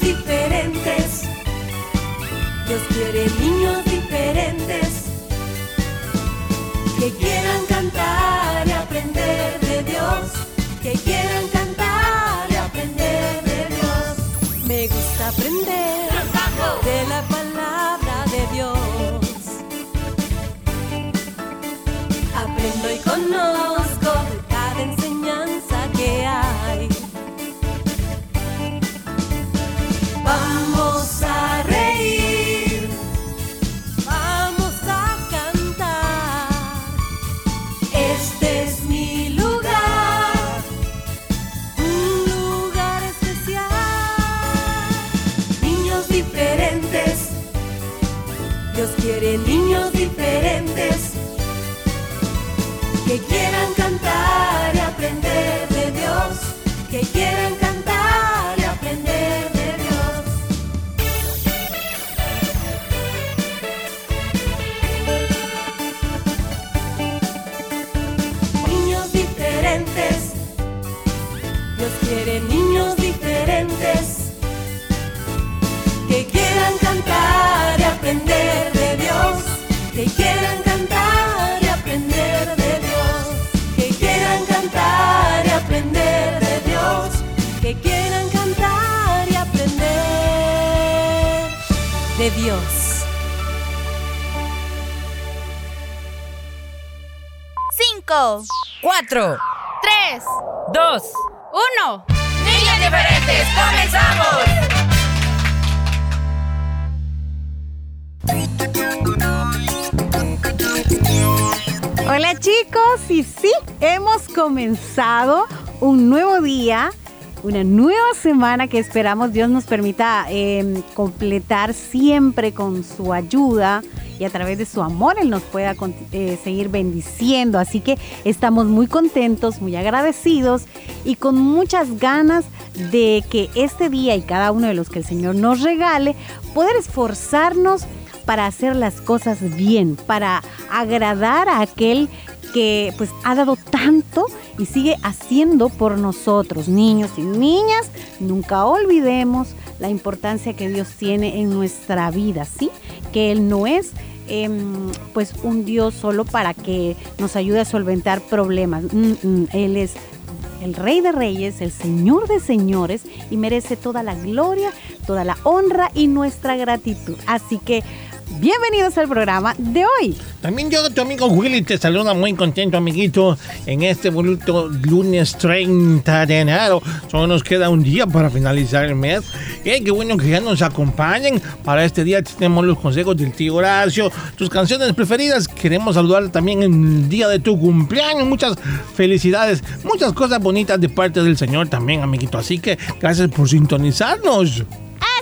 diferentes. Dios quiere niños diferentes que quieran cantar y aprender de Dios, que quieran cantar y aprender de Dios. Me gusta aprender de la palabra de Dios. Que quieran cantar y aprender de Dios. Cinco, Cuatro, tres, dos, uno. niñas diferentes, comenzamos. Hola chicos, y sí, hemos comenzado un nuevo día, una nueva semana que esperamos Dios nos permita eh, completar siempre con su ayuda y a través de su amor Él nos pueda eh, seguir bendiciendo. Así que estamos muy contentos, muy agradecidos y con muchas ganas de que este día y cada uno de los que el Señor nos regale, poder esforzarnos para hacer las cosas bien, para agradar a aquel que pues ha dado tanto y sigue haciendo por nosotros, niños y niñas. Nunca olvidemos la importancia que Dios tiene en nuestra vida, ¿sí? Que Él no es em, pues un Dios solo para que nos ayude a solventar problemas. Mm, mm, Él es el Rey de Reyes, el Señor de Señores y merece toda la gloria, toda la honra y nuestra gratitud. Así que bienvenidos al programa de hoy. También yo, tu amigo Willy, te saluda muy contento, amiguito, en este bonito lunes 30 de enero. Solo nos queda un día para finalizar el mes. Eh, qué bueno que ya nos acompañen. Para este día tenemos los consejos del tío Horacio, tus canciones preferidas. Queremos saludar también en el día de tu cumpleaños. Muchas felicidades, muchas cosas bonitas de parte del Señor también, amiguito. Así que gracias por sintonizarnos.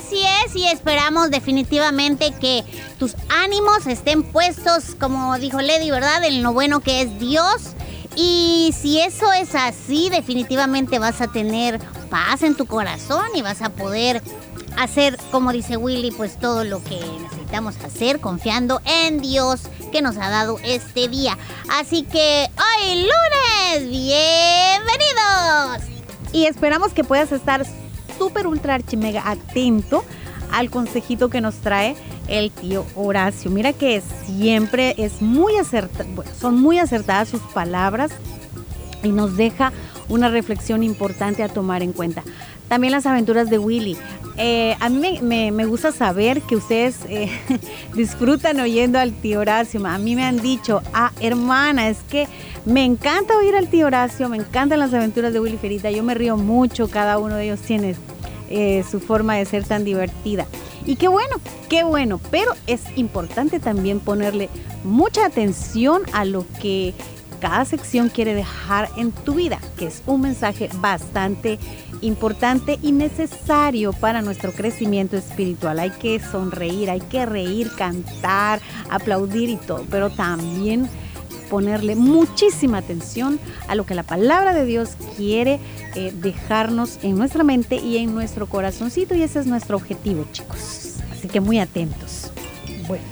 Así es, y esperamos definitivamente que tus ánimos estén puestos, como dijo Lady, ¿verdad? En lo bueno que es Dios. Y si eso es así, definitivamente vas a tener paz en tu corazón y vas a poder hacer, como dice Willy, pues todo lo que necesitamos hacer confiando en Dios que nos ha dado este día. Así que hoy lunes, bienvenidos. Y esperamos que puedas estar súper ultra archi mega atento al consejito que nos trae el tío Horacio. Mira que siempre es muy acertada, bueno, son muy acertadas sus palabras y nos deja una reflexión importante a tomar en cuenta. También las aventuras de Willy. Eh, a mí me, gusta saber que ustedes eh, disfrutan oyendo al tío Horacio. A mí me han dicho, ah, hermana, es que me encanta oír al tío Horacio, me encantan las aventuras de Willy Ferita, yo me río mucho, cada uno de ellos tiene eh, su forma de ser tan divertida. Y qué bueno, qué bueno, pero es importante también ponerle mucha atención a lo que cada sección quiere dejar en tu vida, que es un mensaje bastante importante y necesario para nuestro crecimiento espiritual. Hay que sonreír, hay que reír, cantar, aplaudir y todo, pero también ponerle muchísima atención a lo que la palabra de Dios quiere eh, dejarnos en nuestra mente y en nuestro corazoncito y ese es nuestro objetivo, chicos. Así que muy atentos. Bueno,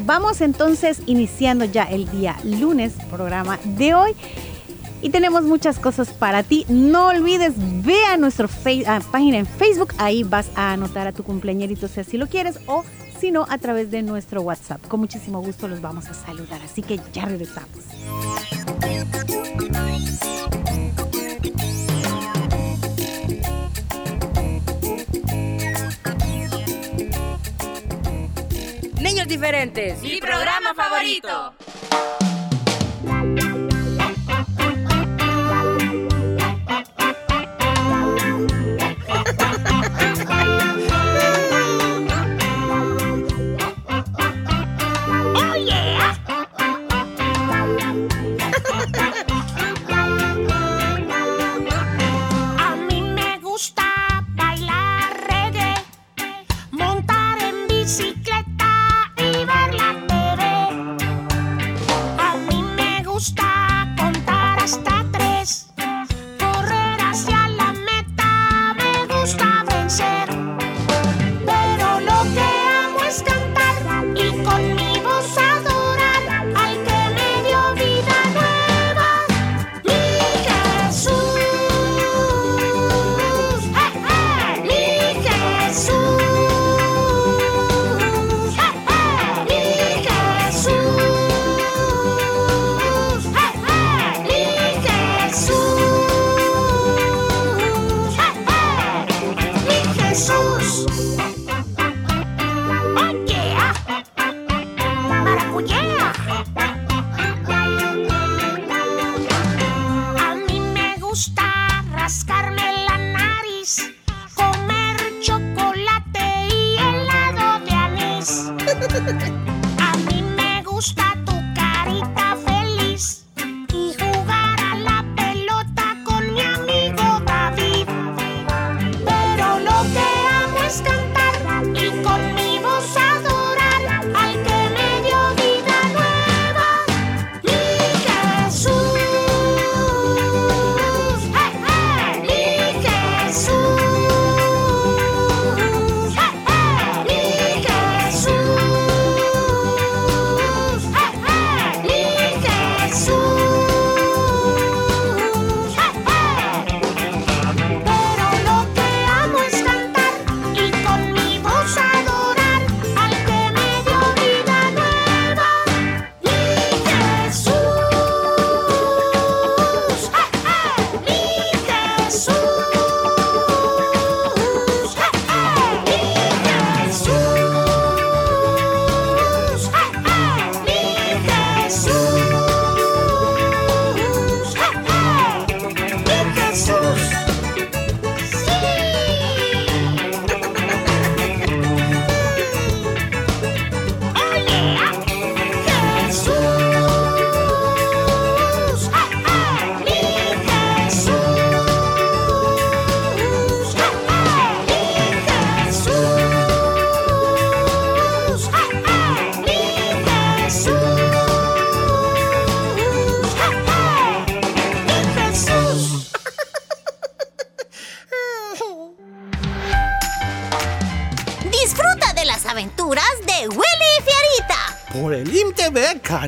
vamos entonces iniciando ya el día lunes, programa de hoy. Y tenemos muchas cosas para ti. No olvides, ve a nuestra página en Facebook, ahí vas a anotar a tu cumpleañerito si así lo quieres o si no a través de nuestro WhatsApp. Con muchísimo gusto los vamos a saludar, así que ya regresamos. Niños diferentes. Mi programa favorito.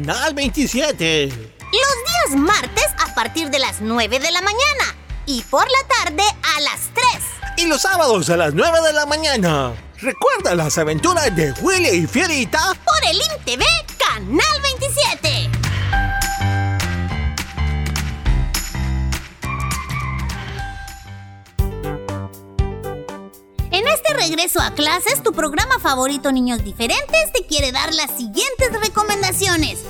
Canal 27. Los días martes a partir de las 9 de la mañana y por la tarde a las 3. Y los sábados a las 9 de la mañana. Recuerda las aventuras de Willy y Fierita por el IMTV Canal 27. En este regreso a clases, tu programa favorito Niños Diferentes te quiere dar las siguientes recomendaciones.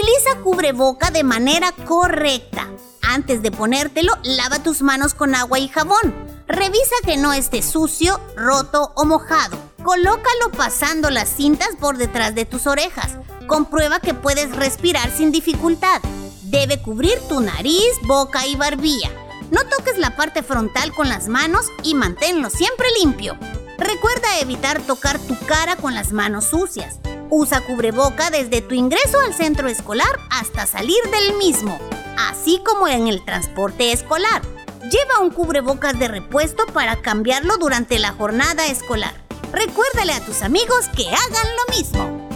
Utiliza cubreboca de manera correcta. Antes de ponértelo, lava tus manos con agua y jabón. Revisa que no esté sucio, roto o mojado. Colócalo pasando las cintas por detrás de tus orejas. Comprueba que puedes respirar sin dificultad. Debe cubrir tu nariz, boca y barbilla. No toques la parte frontal con las manos y manténlo siempre limpio. Recuerda evitar tocar tu cara con las manos sucias. Usa cubreboca desde tu ingreso al centro escolar hasta salir del mismo, así como en el transporte escolar. Lleva un cubrebocas de repuesto para cambiarlo durante la jornada escolar. Recuérdale a tus amigos que hagan lo mismo.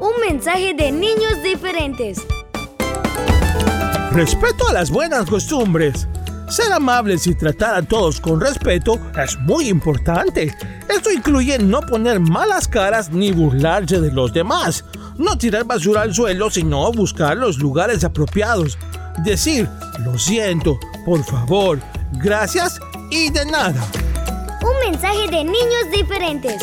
Un mensaje de niños diferentes. Respeto a las buenas costumbres. Ser amables y tratar a todos con respeto es muy importante. Esto incluye no poner malas caras ni burlarse de los demás. No tirar basura al suelo, sino buscar los lugares apropiados. Decir, lo siento, por favor, gracias y de nada. Un mensaje de niños diferentes.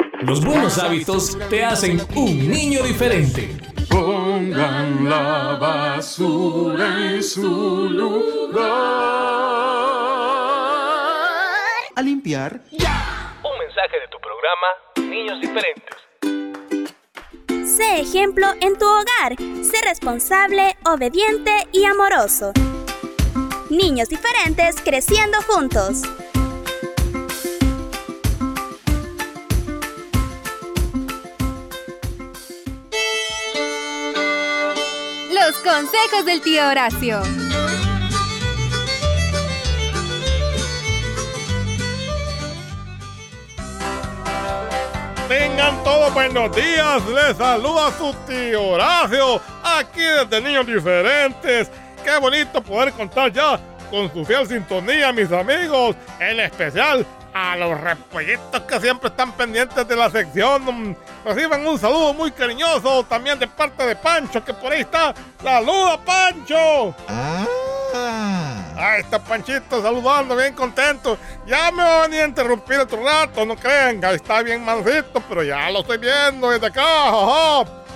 Los buenos hábitos te hacen un niño diferente. Pongan la basura en su lugar. A limpiar. Un mensaje de tu programa Niños Diferentes. Sé ejemplo en tu hogar. Sé responsable, obediente y amoroso. Niños diferentes creciendo juntos. Los consejos del tío Horacio. Tengan todos buenos días, les saluda su tío Horacio, aquí desde Niños Diferentes. Qué bonito poder contar ya con su fiel sintonía, mis amigos, en especial a los repollitos que siempre están pendientes de la sección. Reciban un saludo muy cariñoso también de parte de Pancho, que por ahí está. ¡Saluda, Pancho! Ah. Ahí está Panchito saludando, bien contento. Ya me va a interrumpir otro rato, no crean, ahí está bien mansito, pero ya lo estoy viendo desde acá.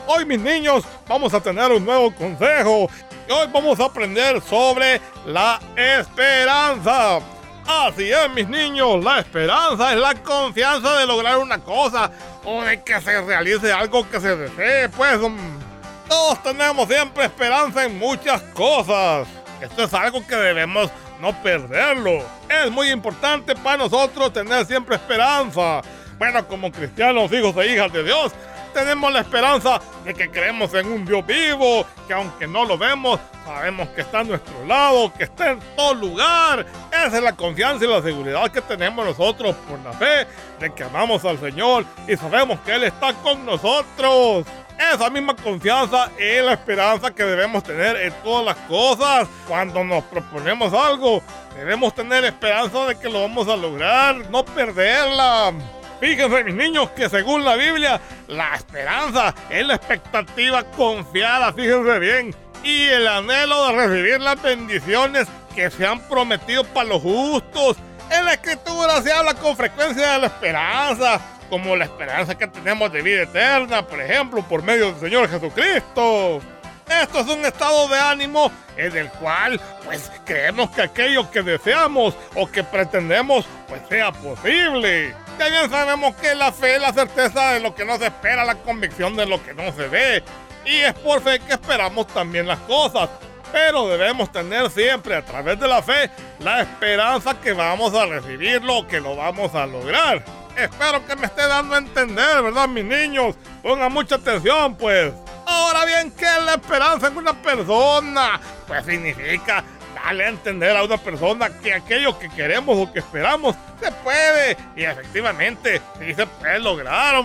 Hoy, mis niños, vamos a tener un nuevo consejo. Y hoy vamos a aprender sobre la esperanza. Así es, mis niños, la esperanza es la confianza de lograr una cosa o de que se realice algo que se desee, pues. mm, Todos tenemos siempre esperanza en muchas cosas. Esto es algo que debemos no perderlo. Es muy importante para nosotros tener siempre esperanza. Bueno, como cristianos, hijos e hijas de Dios, tenemos la esperanza de que creemos en un Dios vivo, que aunque no lo vemos, sabemos que está a nuestro lado, que está en todo lugar. Esa es la confianza y la seguridad que tenemos nosotros por la fe de que amamos al Señor y sabemos que Él está con nosotros. Esa misma confianza es la esperanza que debemos tener en todas las cosas. Cuando nos proponemos algo, debemos tener esperanza de que lo vamos a lograr, no perderla. Fíjense, mis niños, que según la Biblia, la esperanza es la expectativa confiada, fíjense bien, y el anhelo de recibir las bendiciones que se han prometido para los justos. En la escritura se habla con frecuencia de la esperanza, como la esperanza que tenemos de vida eterna, por ejemplo, por medio del Señor Jesucristo. Esto es un estado de ánimo en el cual, pues, creemos que aquello que deseamos o que pretendemos, pues, sea posible. Ya bien sabemos que la fe es la certeza de lo que no se espera, la convicción de lo que no se ve. Y es por fe que esperamos también las cosas. Pero debemos tener siempre a través de la fe la esperanza que vamos a recibirlo, que lo vamos a lograr. Espero que me esté dando a entender, ¿verdad, mis niños? Pongan mucha atención, pues. Ahora bien, ¿qué es la esperanza en una persona? Pues significa darle a entender a una persona que aquello que queremos o que esperamos se puede. Y efectivamente, sí se puede lograr.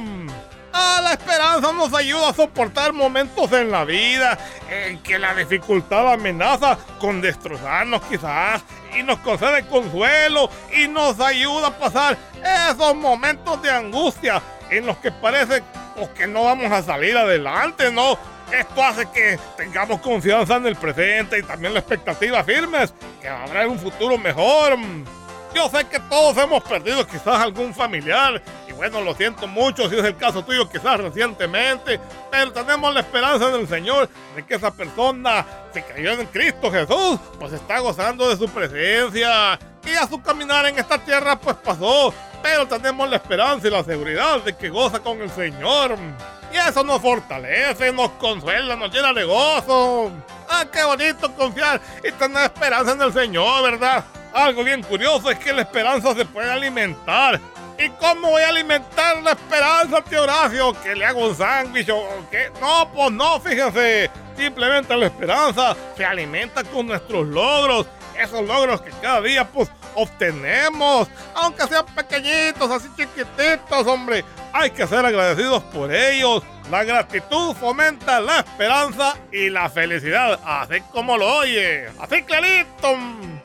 Ah, la esperanza nos ayuda a soportar momentos en la vida en que la dificultad amenaza con destrozarnos quizás y nos concede consuelo y nos ayuda a pasar esos momentos de angustia en los que parece pues, que no vamos a salir adelante, ¿no? Esto hace que tengamos confianza en el presente y también la expectativa firmes que habrá un futuro mejor. Yo sé que todos hemos perdido quizás algún familiar y bueno, lo siento mucho si es el caso tuyo quizás recientemente, pero tenemos la esperanza en el Señor de que esa persona se creyó en Cristo Jesús, pues está gozando de su presencia y a su caminar en esta tierra pues pasó, pero tenemos la esperanza y la seguridad de que goza con el Señor. Y eso nos fortalece, nos consuela, nos llena de gozo. Ah, qué bonito confiar y tener esperanza en el Señor, ¿verdad? Algo bien curioso es que la esperanza se puede alimentar. ¿Y cómo voy a alimentar la esperanza, tío Horacio? ¿Que le hago un sándwich o qué? No, pues no, fíjense. Simplemente la esperanza se alimenta con nuestros logros. Esos logros que cada día, pues, obtenemos. Aunque sean pequeñitos, así chiquititos, hombre. Hay que ser agradecidos por ellos. La gratitud fomenta la esperanza y la felicidad, así como lo oye. Así clarito.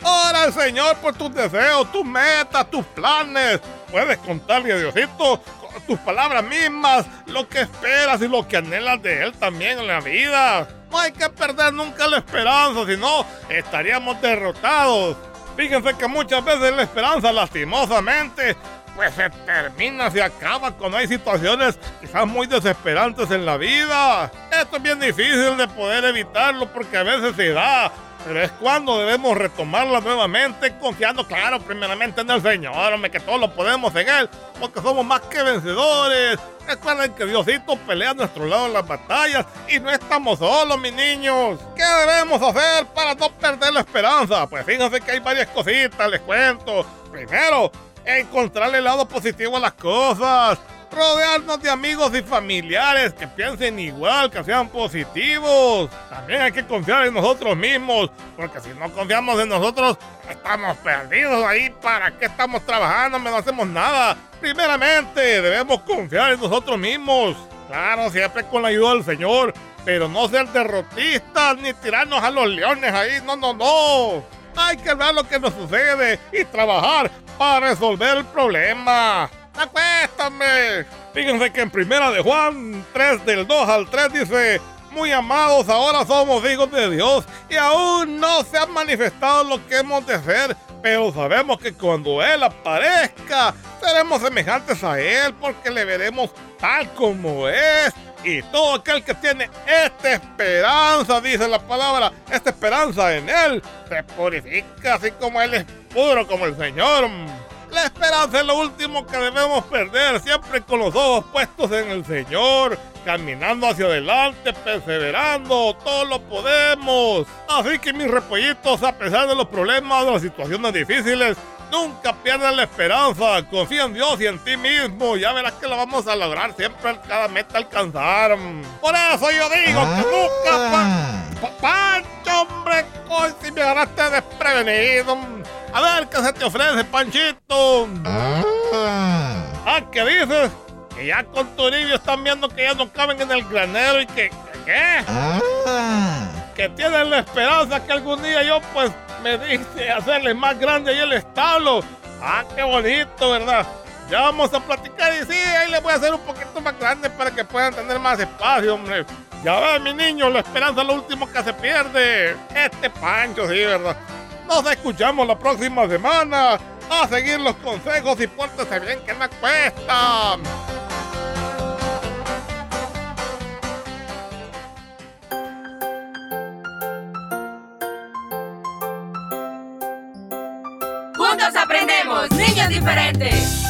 Ora al Señor por tus deseos, tus metas, tus planes. Puedes contarle a Diosito tus palabras mismas, lo que esperas y lo que anhelas de Él también en la vida. No hay que perder nunca la esperanza, si no estaríamos derrotados. Fíjense que muchas veces la esperanza, lastimosamente, pues se termina, se acaba cuando hay situaciones quizás muy desesperantes en la vida. Esto es bien difícil de poder evitarlo porque a veces se da. Pero es cuando debemos retomarla nuevamente, confiando, claro, primeramente en el Señor, hombre, que todos lo podemos en Él, porque somos más que vencedores. Recuerden que Diosito pelea a nuestro lado en las batallas y no estamos solos, mis niños. ¿Qué debemos hacer para no perder la esperanza? Pues fíjense que hay varias cositas, les cuento. Primero, encontrarle el lado positivo a las cosas. Rodearnos de amigos y familiares que piensen igual, que sean positivos. También hay que confiar en nosotros mismos, porque si no confiamos en nosotros, estamos perdidos ahí. ¿Para qué estamos trabajando? No hacemos nada. Primeramente, debemos confiar en nosotros mismos. Claro, siempre con la ayuda del Señor, pero no ser derrotistas ni tirarnos a los leones ahí. No, no, no. Hay que ver lo que nos sucede y trabajar para resolver el problema. ¡Acuéstame! Fíjense que en primera de Juan 3 del 2 al 3 dice, muy amados, ahora somos hijos de Dios y aún no se ha manifestado lo que hemos de ser, pero sabemos que cuando Él aparezca, seremos semejantes a Él porque le veremos tal como es. Y todo aquel que tiene esta esperanza, dice la palabra, esta esperanza en Él, se purifica así como Él es puro como el Señor. La esperanza es lo último que debemos perder, siempre con los ojos puestos en el Señor, caminando hacia adelante, perseverando, todo lo podemos. Así que mis repollitos, a pesar de los problemas, de las situaciones difíciles, nunca pierdan la esperanza, confía en Dios y en ti mismo, ya verás que lo vamos a lograr siempre cada meta alcanzar. Por eso yo digo que nunca... Pancho, hombre, hoy si me agarraste desprevenido. A ver, ¿qué se te ofrece, Panchito? Ah, ¿qué dices? Que ya con Toribio están viendo que ya no caben en el granero y que... ¿Qué? Que tienen la esperanza que algún día yo, pues, me dice hacerle más grande ahí el establo. Ah, qué bonito, ¿verdad? Ya vamos a platicar y sí, ahí le voy a hacer un poquito más grande para que puedan tener más espacio, hombre. Ya ves, mi niño, la esperanza es lo último que se pierde. Este Pancho, sí, ¿verdad? Nos escuchamos la próxima semana. A seguir los consejos y pórtese bien que me cuesta. Niños diferentes.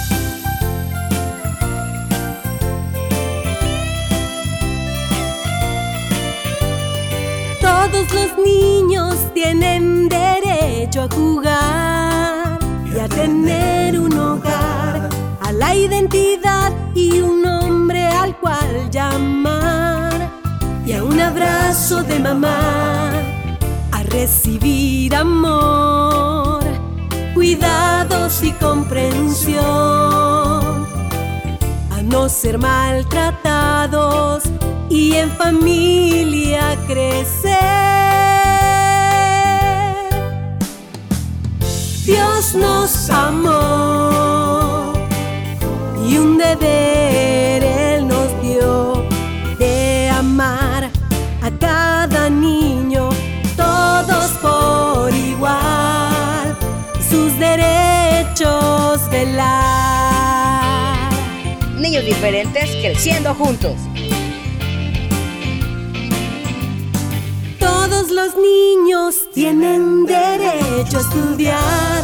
Todos los niños tienen derecho a jugar y a tener un hogar, a la identidad y un nombre al cual llamar y a un abrazo de mamá, a recibir amor, cuidados y comprensión, a no ser maltratados y en familia crecer. Dios nos amó y un deber Niños diferentes creciendo juntos. Todos los niños tienen derecho a estudiar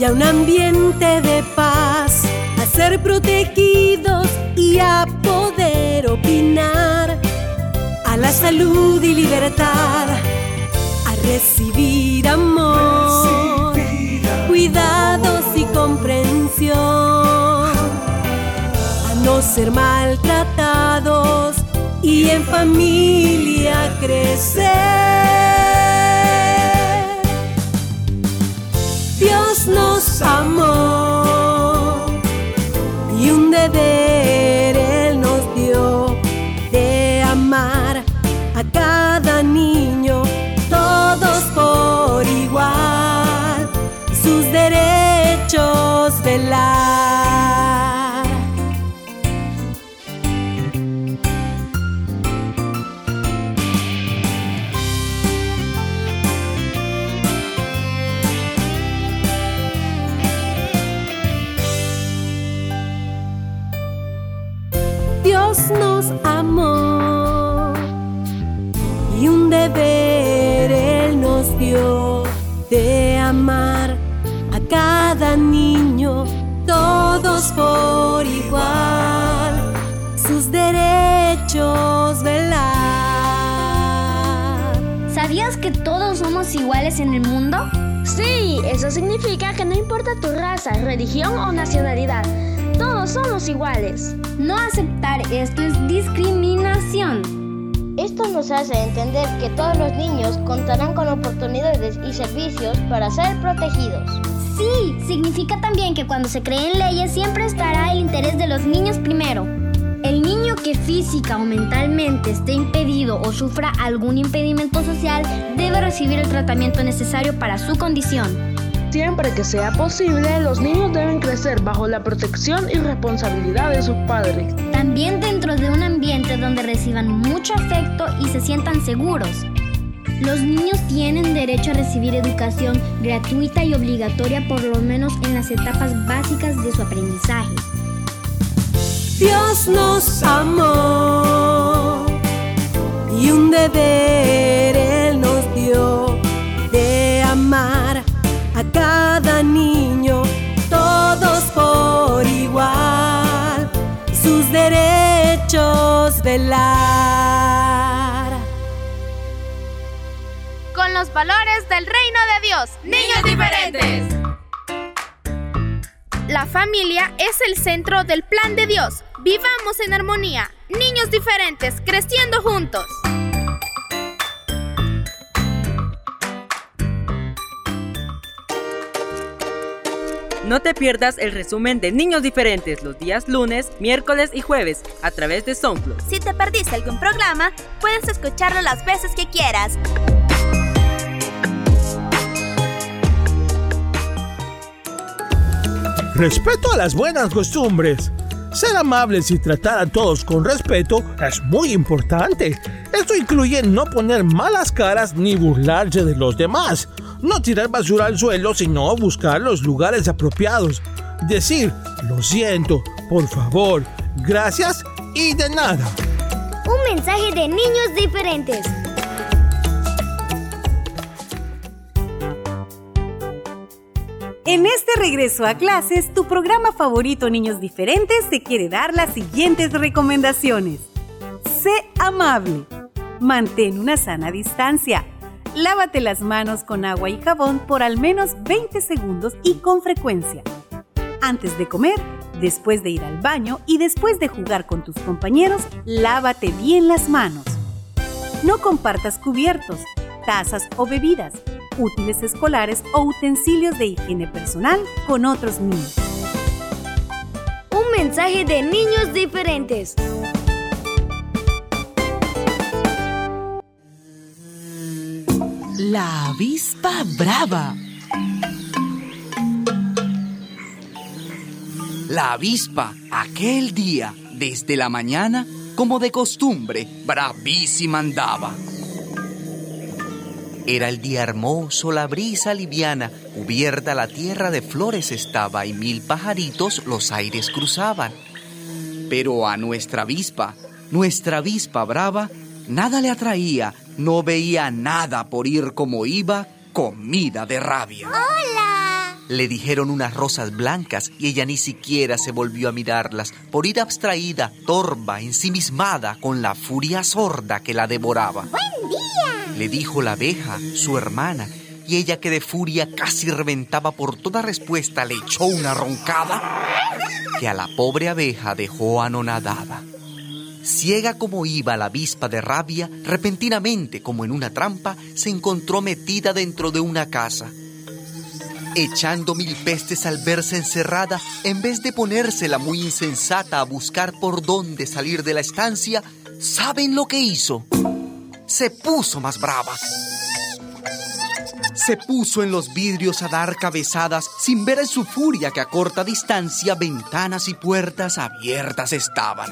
y a un ambiente de paz, a ser protegidos y a poder opinar. para salud y libertad, a recibir amor, cuidados y a no ser maltratados y en familia crecer. Dios nos amó y un deber en el mundo? Sí, eso significa que no importa tu raza, religión o nacionalidad, todos somos iguales. No aceptar esto es discriminación. Esto nos hace entender que todos los niños contarán con oportunidades y servicios para ser protegidos. Sí, significa también que cuando se creen leyes siempre estará el interés de los niños primero. Física o mentalmente esté impedido o sufra algún impedimento social debe recibir el tratamiento necesario para su condición. Siempre que sea posible, los niños deben crecer bajo la protección y responsabilidad de sus padres. También dentro de un ambiente donde reciban mucho afecto y se sientan seguros. Los niños tienen derecho a recibir educación gratuita y obligatoria por lo menos en las etapas básicas de su aprendizaje. Dios nos amó y un deber Él nos dio de amar a cada niño, todos por igual, sus derechos velar. Con los valores del reino de Dios. Niños diferentes. La familia es el centro del plan de Dios. Vivamos en armonía. Niños diferentes, creciendo juntos. No te pierdas el resumen de Niños Diferentes los días lunes, miércoles y jueves a través de SoundCloud. Si te perdiste algún programa, puedes escucharlo las veces que quieras. Respeto a las buenas costumbres. Ser amables y tratar a todos con respeto es muy importante. Esto incluye no poner malas caras ni burlarse de los demás. No tirar basura al suelo, sino buscar los lugares apropiados. Decir, lo siento, por favor, gracias y de nada. Un mensaje de niños diferentes. En este regreso a clases, tu programa favorito Niños Diferentes te quiere dar las siguientes recomendaciones. Sé amable. Mantén una sana distancia. Lávate las manos con agua y jabón por al menos 20 segundos y con frecuencia. Antes de comer, después de ir al baño y después de jugar con tus compañeros, lávate bien las manos. No compartas cubiertos, tazas o bebidas, útiles escolares o utensilios de higiene personal con otros niños. Un mensaje de niños diferentes. La avispa brava. La avispa, aquel día, desde la mañana, como de costumbre, bravísima andaba. Era el día hermoso, la brisa liviana, cubierta la tierra de flores estaba y mil pajaritos los aires cruzaban. Pero a nuestra avispa, nuestra avispa brava, nada le atraía, no veía nada por ir como iba, comida de rabia. ¡Hola! Le dijeron unas rosas blancas y ella ni siquiera se volvió a mirarlas por ir abstraída, torva, ensimismada, con la furia sorda que la devoraba. ¡Buen día! Le dijo la abeja, su hermana, y ella que de furia casi reventaba por toda respuesta le echó una roncada que a la pobre abeja dejó anonadada. Ciega como iba la avispa de rabia, repentinamente, como en una trampa, se encontró metida dentro de una casa. Echando mil pestes al verse encerrada, en vez de ponérsela muy insensata a buscar por dónde salir de la estancia, ¿saben lo que hizo? Se puso más brava. Se puso en los vidrios a dar cabezadas sin ver en su furia que a corta distancia ventanas y puertas abiertas estaban.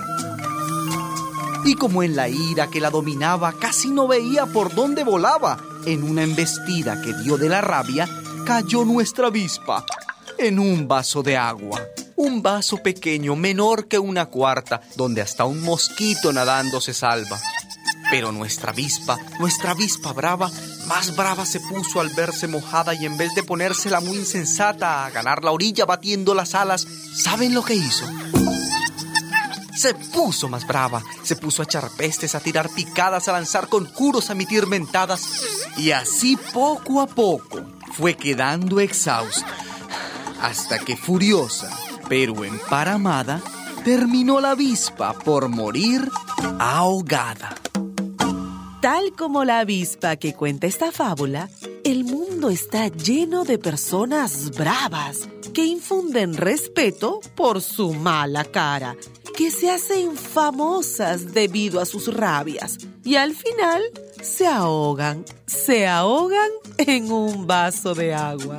Y como en la ira que la dominaba casi no veía por dónde volaba, en una embestida que dio de la rabia, cayó nuestra avispa en un vaso de agua. Un vaso pequeño, menor que una cuarta, donde hasta un mosquito nadando se salva. Pero nuestra avispa, nuestra avispa brava, más brava se puso al verse mojada y en vez de ponérsela muy insensata a ganar la orilla batiendo las alas, ¿saben lo que hizo? Se puso más brava, se puso a echar pestes, a tirar picadas, a lanzar conjuros, a emitir mentadas. Y así poco a poco fue quedando exhausta. Hasta que furiosa, pero emparamada, terminó la avispa por morir ahogada. Tal como la avispa que cuenta esta fábula, mundo está lleno de personas bravas que infunden respeto por su mala cara, que se hacen famosas debido a sus rabias y al final se ahogan, se ahogan en un vaso de agua.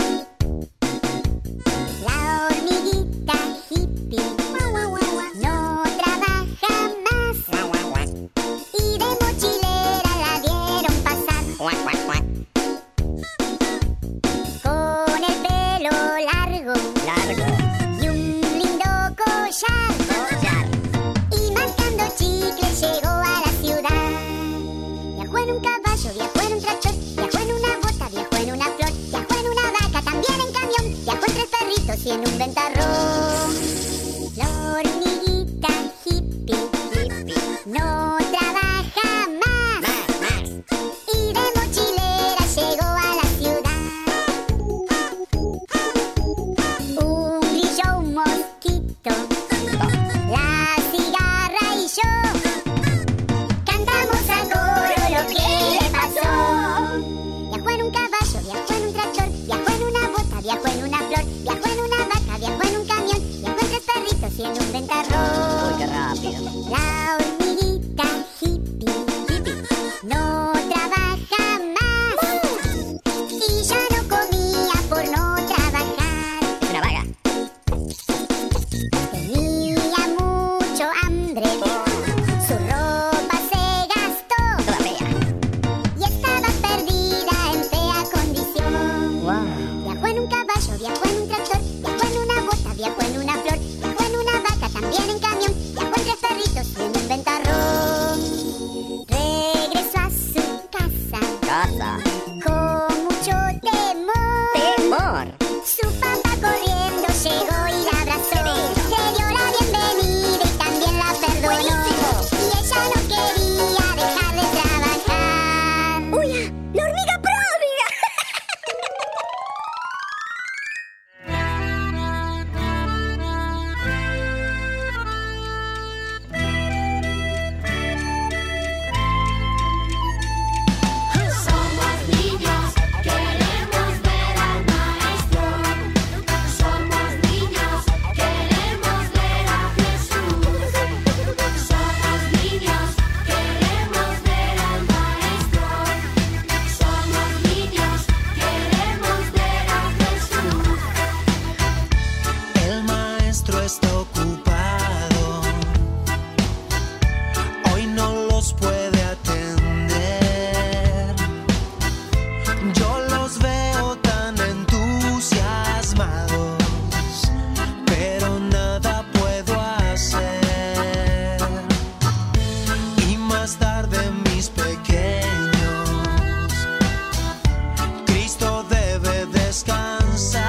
descansa.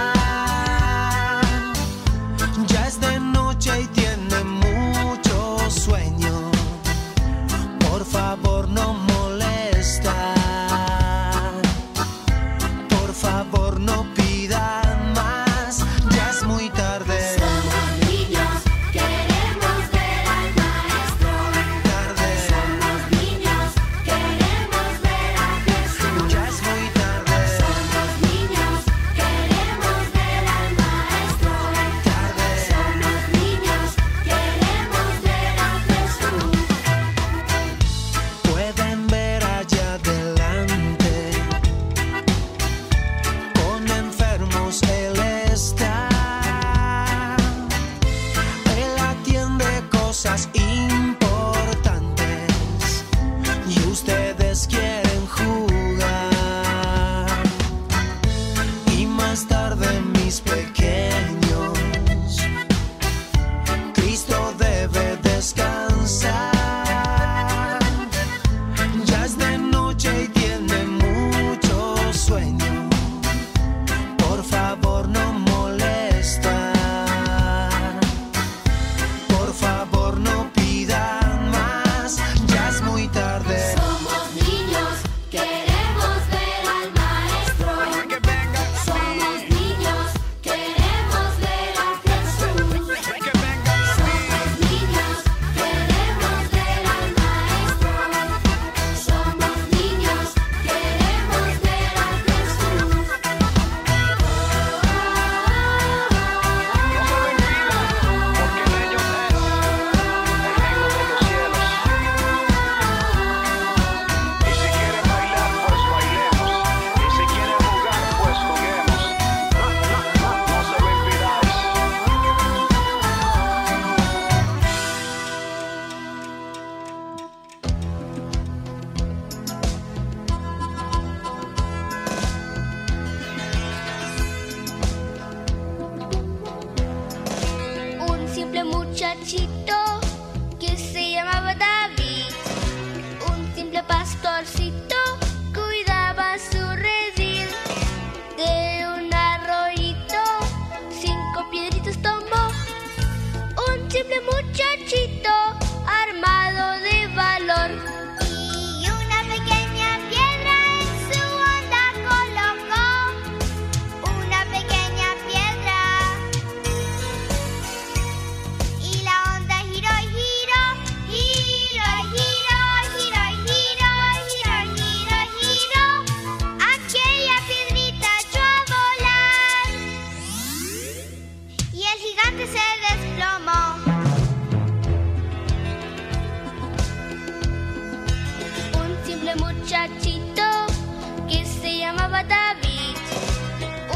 muchachito que se llamaba David,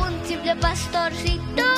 un simple pastorcito.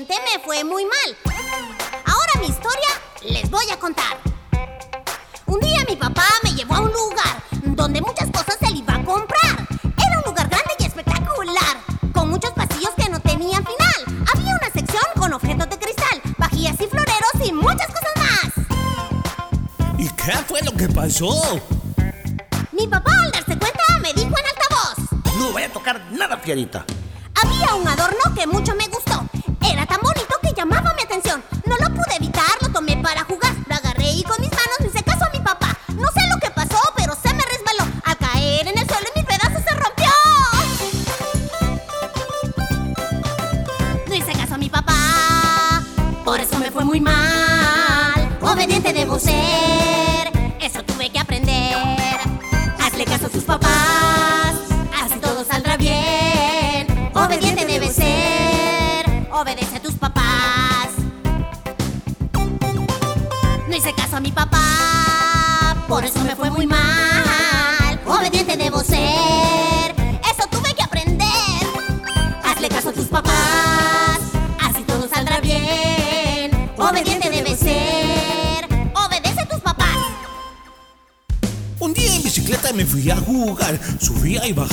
siguiente me fue muy mal. Ahora mi historia les voy a contar. Un día mi papá me llevó a un lugar donde muchas cosas se le iba a comprar. Era un lugar grande y espectacular, con muchos pasillos que no tenían final. Había una sección con objetos de cristal, vajillas y floreros y muchas cosas más. ¿Y qué fue lo que pasó? Mi papá al darse cuenta me dijo en altavoz. No voy a tocar nada, Fiorita. Había un adorno que mucho me gustó.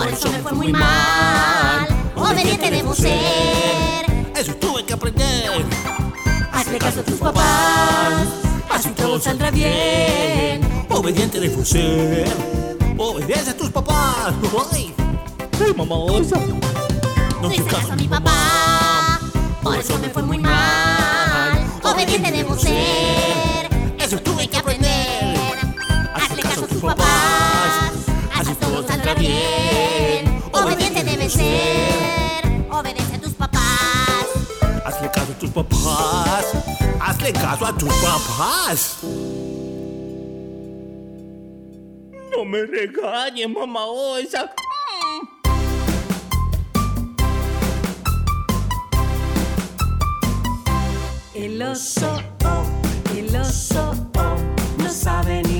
Por eso me fue muy mal. Obediente debo ser. Eso tuve que aprender. Hazle caso a tus papás, así todo saldrá bien. Obediente debo ser. Obedece a tus papás. Ay, ay mamá. No hice caso a mi papá, por eso me fue muy mal. Obediente debo ser. Eso tuve que aprender. Ser. Obedece a tus papás. Hazle caso a tus papás. Hazle caso a tus papás. No me regañes, mamá Osa. El oso, oh, el oso, oh, no sabe ni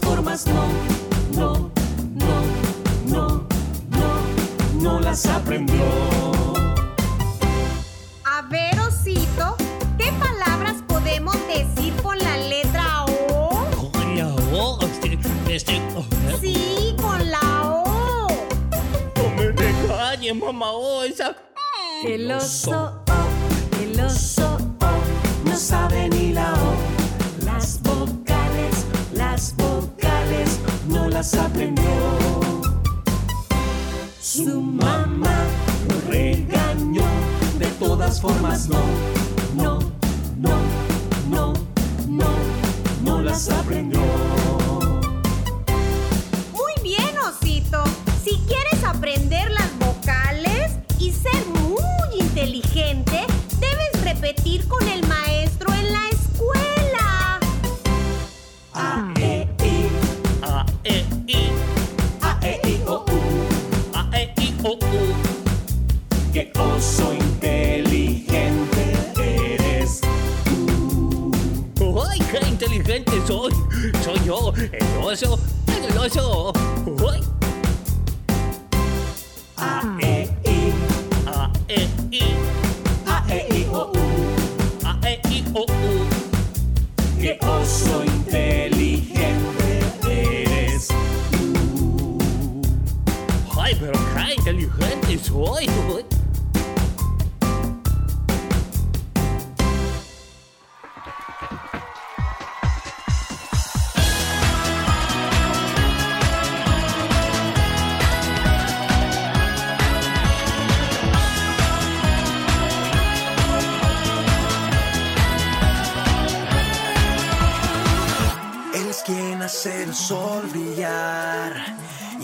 formas no, no, no, no, no, no las aprendió. A ver, osito, ¿qué palabras podemos decir con la letra O? Hola, oh, este, este, oh, ¿eh? Sí, con la O. No me regañes, mamá Osa. El oso, oh, el oso, oh, no sabe ni la O. Las vocales, las vocales, no las aprendió. Su mamá lo regañó, de todas formas no, no, no, no, no, no las aprendió. Muy bien, osito. Si quieres aprender las vocales y ser muy inteligente, debes repetir con el Soy yo, el oso, el A, E, I, A, E, I, A, E, I, O, U. A, E, I, O, U. Qué oso inteligente eres. ¡Ay, pero inteligente soy!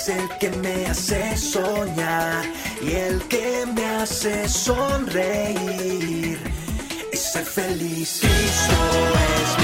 es el que me hace soñar y el que me hace sonreír y ser feliz. Cristo es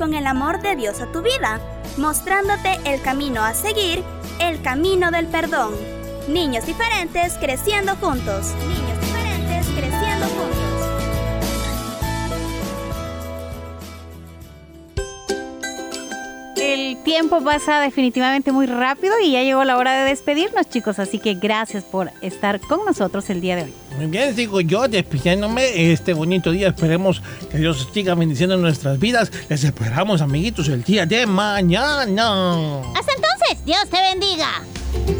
con el amor de Dios a tu vida, mostrándote el camino a seguir, el camino del perdón. Niños diferentes creciendo juntos. Niños diferentes creciendo juntos. Tiempo pasa definitivamente muy rápido y ya llegó la hora de despedirnos, chicos. Así que gracias por estar con nosotros el día de hoy. Muy bien, digo yo, despidiéndome este bonito día. Esperemos que Dios siga bendiciendo nuestras vidas. Les esperamos, amiguitos, el día de mañana. Hasta entonces, Dios te bendiga.